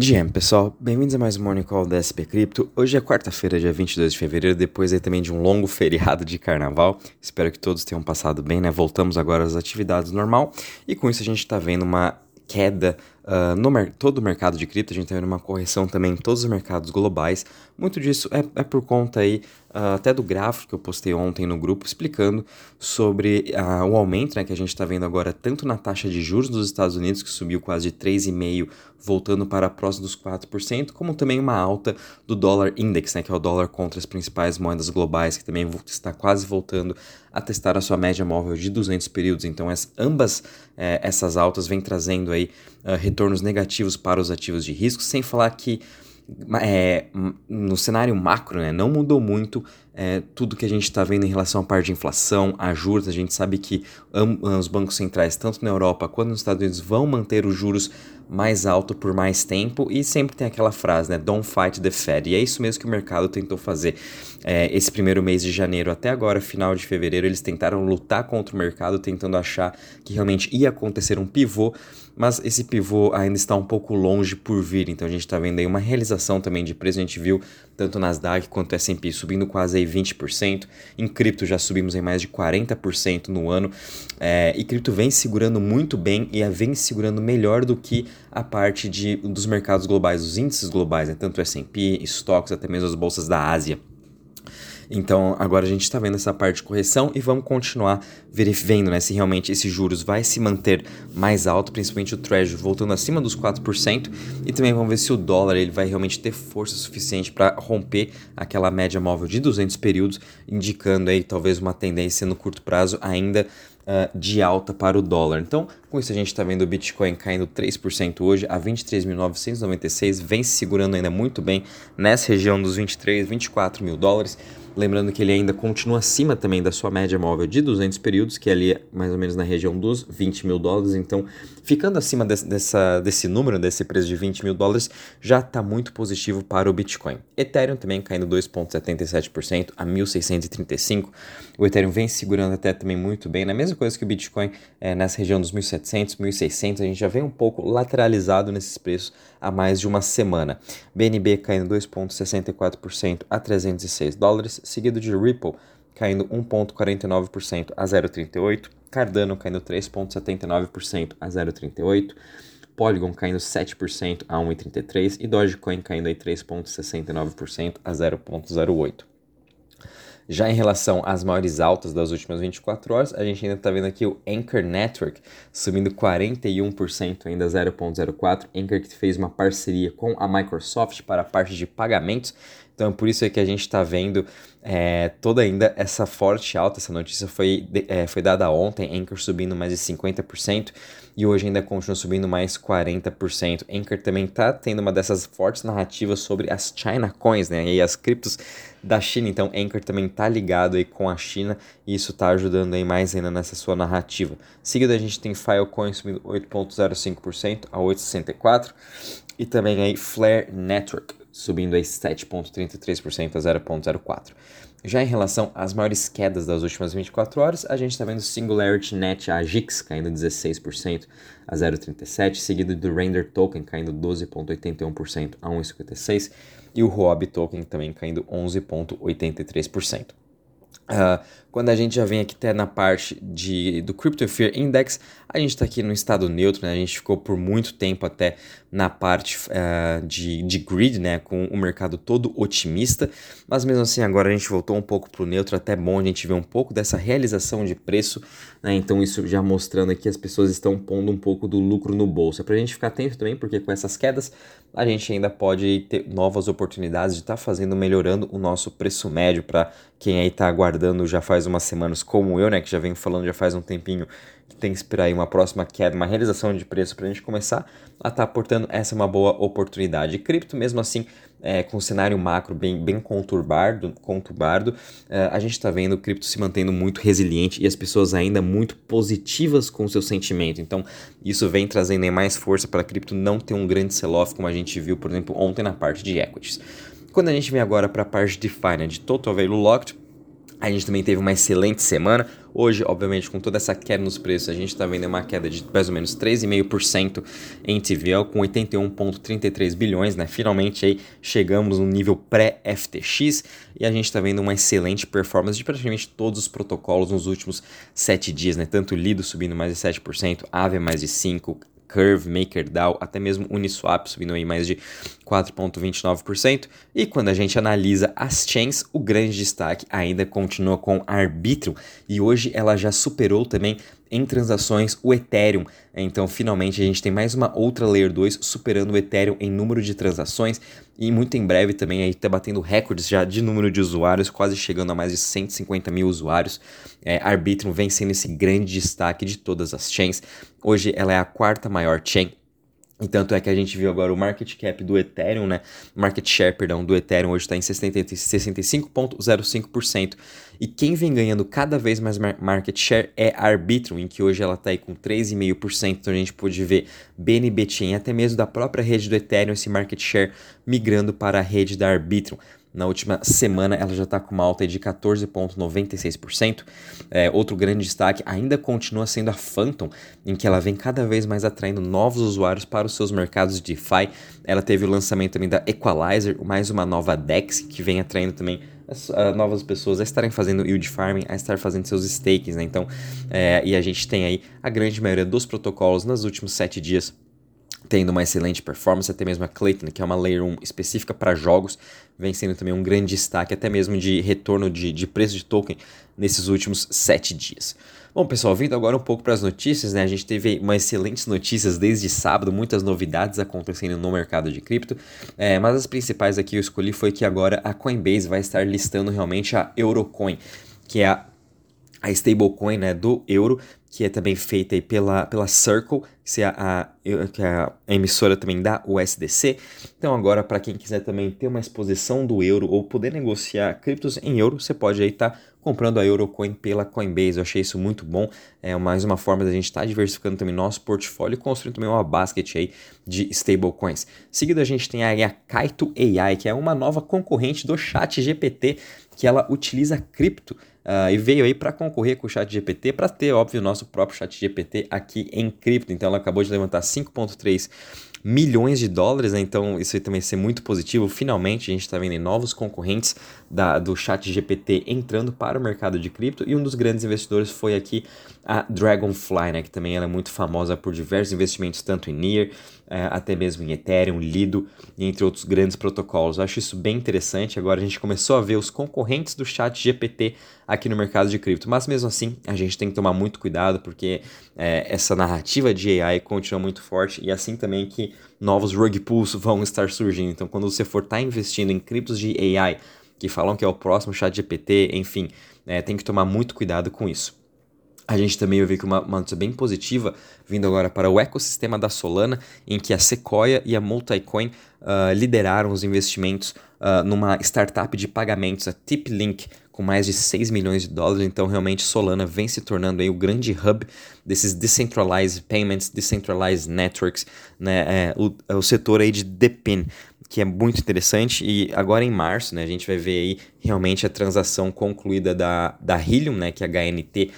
GM, pessoal, bem-vindos a mais um Morning Call da SP Cripto. Hoje é quarta-feira, dia 22 de fevereiro, depois aí também de um longo feriado de carnaval. Espero que todos tenham passado bem, né? Voltamos agora às atividades normal e com isso a gente está vendo uma queda uh, no todo o mercado de cripto, a gente está vendo uma correção também em todos os mercados globais. Muito disso é, é por conta aí uh, até do gráfico que eu postei ontem no grupo explicando sobre uh, o aumento né, que a gente está vendo agora tanto na taxa de juros dos Estados Unidos, que subiu quase de 3,5%, voltando para próximo dos 4%, como também uma alta do dólar index, né, que é o dólar contra as principais moedas globais, que também está quase voltando a testar a sua média móvel de 200 períodos. Então, as, ambas eh, essas altas vêm trazendo aí retornos negativos para os ativos de risco, sem falar que é, no cenário macro, né, não mudou muito é, tudo que a gente está vendo em relação à parte de inflação, a juros. A gente sabe que os bancos centrais, tanto na Europa quanto nos Estados Unidos, vão manter os juros mais alto por mais tempo e sempre tem aquela frase, né? Don't fight the Fed. E é isso mesmo que o mercado tentou fazer. É, esse primeiro mês de janeiro até agora, final de fevereiro, eles tentaram lutar contra o mercado, tentando achar que realmente ia acontecer um pivô, mas esse pivô ainda está um pouco longe por vir. Então a gente está vendo aí uma realização também de preço. A gente viu tanto Nasdaq quanto S&P subindo quase aí 20%. Em cripto já subimos em mais de 40% no ano. É, e cripto vem segurando muito bem e vem segurando melhor do que a parte de, dos mercados globais, os índices globais, né? tanto S&P, stocks, até mesmo as bolsas da Ásia. Então agora a gente está vendo essa parte de correção e vamos continuar vendo né, se realmente esses juros vai se manter mais alto, principalmente o Treasury voltando acima dos 4%, e também vamos ver se o dólar ele vai realmente ter força suficiente para romper aquela média móvel de 200 períodos, indicando aí talvez uma tendência no curto prazo ainda uh, de alta para o dólar. Então, com isso a gente está vendo o Bitcoin caindo 3% hoje a 23.996, vem se segurando ainda muito bem nessa região dos 23, 24 mil dólares. Lembrando que ele ainda continua acima também da sua média móvel de 200 períodos, que é ali mais ou menos na região dos 20 mil dólares. Então, ficando acima desse, dessa, desse número, desse preço de 20 mil dólares, já está muito positivo para o Bitcoin. Ethereum também caindo 2,77% a 1.635. O Ethereum vem segurando até também muito bem, na mesma coisa que o Bitcoin, é, nessa região dos 1.700, 1.600. A gente já vem um pouco lateralizado nesses preços há mais de uma semana. BNB caindo 2,64% a 306 dólares seguido de Ripple caindo 1,49% a 0,38%, Cardano caindo 3,79% a 0,38%, Polygon caindo 7% a 1,33% e Dogecoin caindo 3,69% a 0,08%. Já em relação às maiores altas das últimas 24 horas, a gente ainda está vendo aqui o Anchor Network subindo 41%, ainda 0,04. Anchor que fez uma parceria com a Microsoft para a parte de pagamentos. Então, por isso é que a gente está vendo é, toda ainda essa forte alta. Essa notícia foi, é, foi dada ontem, Anchor subindo mais de 50% e hoje ainda continua subindo mais 40%. Anchor também está tendo uma dessas fortes narrativas sobre as China Coins, né? E as criptos da China. Então, Anchor também está ligado aí com a China e isso está ajudando aí mais ainda nessa sua narrativa. Seguido, a gente tem Filecoin subindo 8,05% a 8,64% e também aí Flare Network subindo aí 7,33% a 0,04%. Já em relação às maiores quedas das últimas 24 horas, a gente está vendo Singularity Net, a GIX, caindo 16% a 0,37%, seguido do Render Token caindo 12,81% a 1,56%, e o Huobi Token também caindo 11,83%. Uh, quando a gente já vem aqui até na parte de, do Crypto Fear Index, a gente está aqui no estado neutro, né? a gente ficou por muito tempo até na parte uh, de, de grid, né? com o mercado todo otimista, mas mesmo assim agora a gente voltou um pouco para o neutro, até bom a gente ver um pouco dessa realização de preço, né? então isso já mostrando aqui as pessoas estão pondo um pouco do lucro no bolso. É para a gente ficar atento também, porque com essas quedas a gente ainda pode ter novas oportunidades de estar tá fazendo, melhorando o nosso preço médio para quem aí está aguardando já faz umas semanas, como eu, né, que já venho falando já faz um tempinho, que tem que esperar aí uma próxima queda, uma realização de preço para a gente começar a estar tá portando essa é uma boa oportunidade. E cripto, mesmo assim, é, com o cenário macro bem, bem conturbado, conturbado é, a gente está vendo o cripto se mantendo muito resiliente e as pessoas ainda muito positivas com o seu sentimento. Então, isso vem trazendo mais força para a cripto não ter um grande sell-off, como a gente viu, por exemplo, ontem na parte de equities. Quando a gente vem agora para a parte de né, de Total Value Locked, A gente também teve uma excelente semana. Hoje, obviamente, com toda essa queda nos preços, a gente está vendo uma queda de mais ou menos 3,5% em TVL, com 81,33 bilhões, né? Finalmente aí chegamos no nível pré-FTX e a gente está vendo uma excelente performance de praticamente todos os protocolos nos últimos 7 dias, né? Tanto Lido subindo mais de 7%, Aave mais de 5%, Curve, MakerDAO, até mesmo Uniswap subindo aí mais de 4,29%. E quando a gente analisa as chains, o grande destaque ainda continua com Arbitrum e hoje ela já superou também em transações o Ethereum. Então, finalmente, a gente tem mais uma outra Layer 2 superando o Ethereum em número de transações e muito em breve também aí está batendo recordes já de número de usuários, quase chegando a mais de 150 mil usuários. É, Arbitrum vem sendo esse grande destaque de todas as chains. Hoje ela é a quarta maior chain e tanto é que a gente viu agora o market cap do Ethereum, né? Market share, perdão, do Ethereum hoje está em 65,05%. E quem vem ganhando cada vez mais market share é a Arbitrum, em que hoje ela está aí com 3,5%. Então a gente pode ver BNB Chain, até mesmo da própria rede do Ethereum, esse market share migrando para a rede da Arbitrum. Na última semana ela já está com uma alta de 14,96%. É, outro grande destaque ainda continua sendo a Phantom, em que ela vem cada vez mais atraindo novos usuários para os seus mercados de DeFi. Ela teve o lançamento também da Equalizer, mais uma nova DEX, que vem atraindo também as, uh, novas pessoas a estarem fazendo yield farming, a estar fazendo seus stakes, né? Então, é, e a gente tem aí a grande maioria dos protocolos nos últimos sete dias tendo uma excelente performance, até mesmo a Clayton, que é uma Layer 1 específica para jogos, vem sendo também um grande destaque, até mesmo de retorno de, de preço de token nesses últimos sete dias. Bom, pessoal, vindo agora um pouco para as notícias, né? A gente teve umas excelentes notícias desde sábado, muitas novidades acontecendo no mercado de cripto, é, mas as principais aqui eu escolhi foi que agora a Coinbase vai estar listando realmente a Eurocoin, que é a a stablecoin né, do euro, que é também feita aí pela, pela Circle, que é, a, que é a emissora também da USDC. Então agora, para quem quiser também ter uma exposição do euro ou poder negociar criptos em euro, você pode aí estar tá comprando a Eurocoin pela Coinbase. Eu achei isso muito bom. É mais uma forma da gente estar tá diversificando também nosso portfólio e construindo também uma basket aí de stablecoins. Seguido a gente tem aí a Kaito AI, que é uma nova concorrente do Chat GPT, que ela utiliza cripto Uh, e veio aí para concorrer com o Chat GPT, para ter, óbvio, nosso próprio Chat GPT aqui em cripto. Então ela acabou de levantar 5,3 milhões de dólares, né? então isso aí também ser muito positivo. Finalmente a gente está vendo novos concorrentes da, do Chat GPT entrando para o mercado de cripto e um dos grandes investidores foi aqui a Dragonfly, né? que também ela é muito famosa por diversos investimentos, tanto em Near, é, até mesmo em Ethereum, Lido entre outros grandes protocolos. Eu acho isso bem interessante. Agora a gente começou a ver os concorrentes do Chat GPT aqui no mercado de cripto, mas mesmo assim a gente tem que tomar muito cuidado porque é, essa narrativa de AI continua muito forte e assim também que novos rug pools vão estar surgindo. Então, quando você for estar tá investindo em criptos de AI que falam que é o próximo Chat GPT, enfim, é, tem que tomar muito cuidado com isso. A gente também ouviu que uma, uma notícia bem positiva vindo agora para o ecossistema da Solana, em que a Sequoia e a Multicoin uh, lideraram os investimentos uh, numa startup de pagamentos, a TipLink, com mais de 6 milhões de dólares. Então, realmente, Solana vem se tornando aí o grande hub desses decentralized payments, decentralized networks, né? É, o, é o setor aí de DePIN que é muito interessante. E agora em março, né, a gente vai ver aí realmente a transação concluída da, da Helium, né, que é a HNT,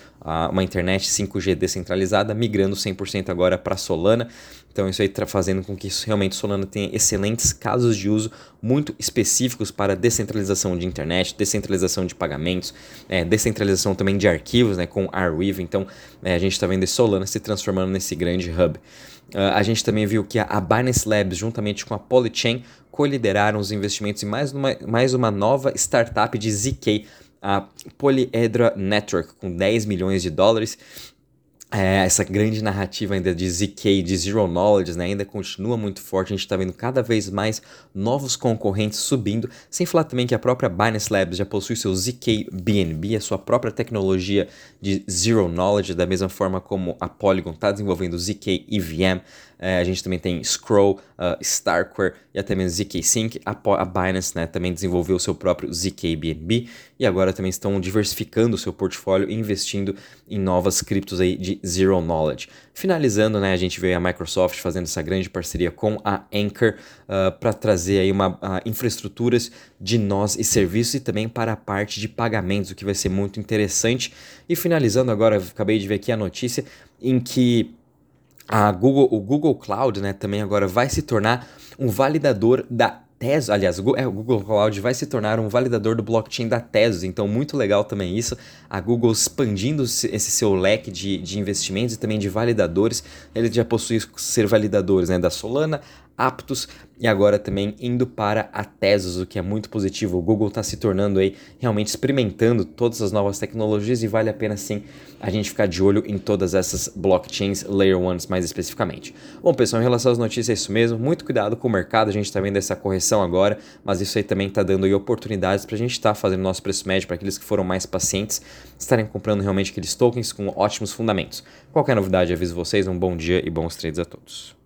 uma internet 5G descentralizada, migrando 100% agora para Solana. Então isso aí está fazendo com que realmente Solana tenha excelentes casos de uso muito específicos para descentralização de internet, descentralização de pagamentos, é, descentralização também de arquivos, né, com Arweave. Então é, a gente está vendo Solana se transformando nesse grande hub. Uh, a gente também viu que a Binance Labs, juntamente com a Polychain, co-lideraram os investimentos em mais uma, mais uma nova startup de ZK, a Polyedra Network, com 10 milhões de dólares. É, essa grande narrativa ainda de ZK, de Zero Knowledge, né, ainda continua muito forte. A gente está vendo cada vez mais novos concorrentes subindo. Sem falar também que a própria Binance Labs já possui seu ZK BNB, a sua própria tecnologia de Zero Knowledge, da mesma forma como a Polygon está desenvolvendo ZK EVM. é, a gente também tem Scroll, uh, Starkware e até mesmo ZK Sync. A, a Binance né, também desenvolveu o seu próprio ZKBNB e agora também estão diversificando o seu portfólio e investindo em novas criptos aí de Zero Knowledge. Finalizando, né, a gente vê a Microsoft fazendo essa grande parceria com a Anchor uh, para trazer aí uma uh, infraestruturas de nós e serviços e também para a parte de pagamentos, o que vai ser muito interessante. E finalizando agora, acabei de ver aqui a notícia em que a Google, o Google Cloud, né, também agora vai se tornar um validador da Tezos, aliás, o Google Cloud vai se tornar um validador do blockchain da Tezos, então muito legal também isso, a Google expandindo esse seu leque de, de investimentos e também de validadores, ele já possui ser validadores né, da Solana, Aptos e agora também indo para a Tesos, o que é muito positivo. O Google está se tornando aí realmente experimentando todas as novas tecnologias e vale a pena sim a gente ficar de olho em todas essas blockchains Layer 1 mais especificamente. Bom, pessoal, em relação às notícias é isso mesmo. Muito cuidado com o mercado, a gente está vendo essa correção agora, mas isso aí também está dando aí oportunidades para a gente estar tá fazendo nosso preço médio para aqueles que foram mais pacientes estarem comprando realmente aqueles tokens com ótimos fundamentos. Qualquer novidade, aviso vocês. Um bom dia e bons trades a todos.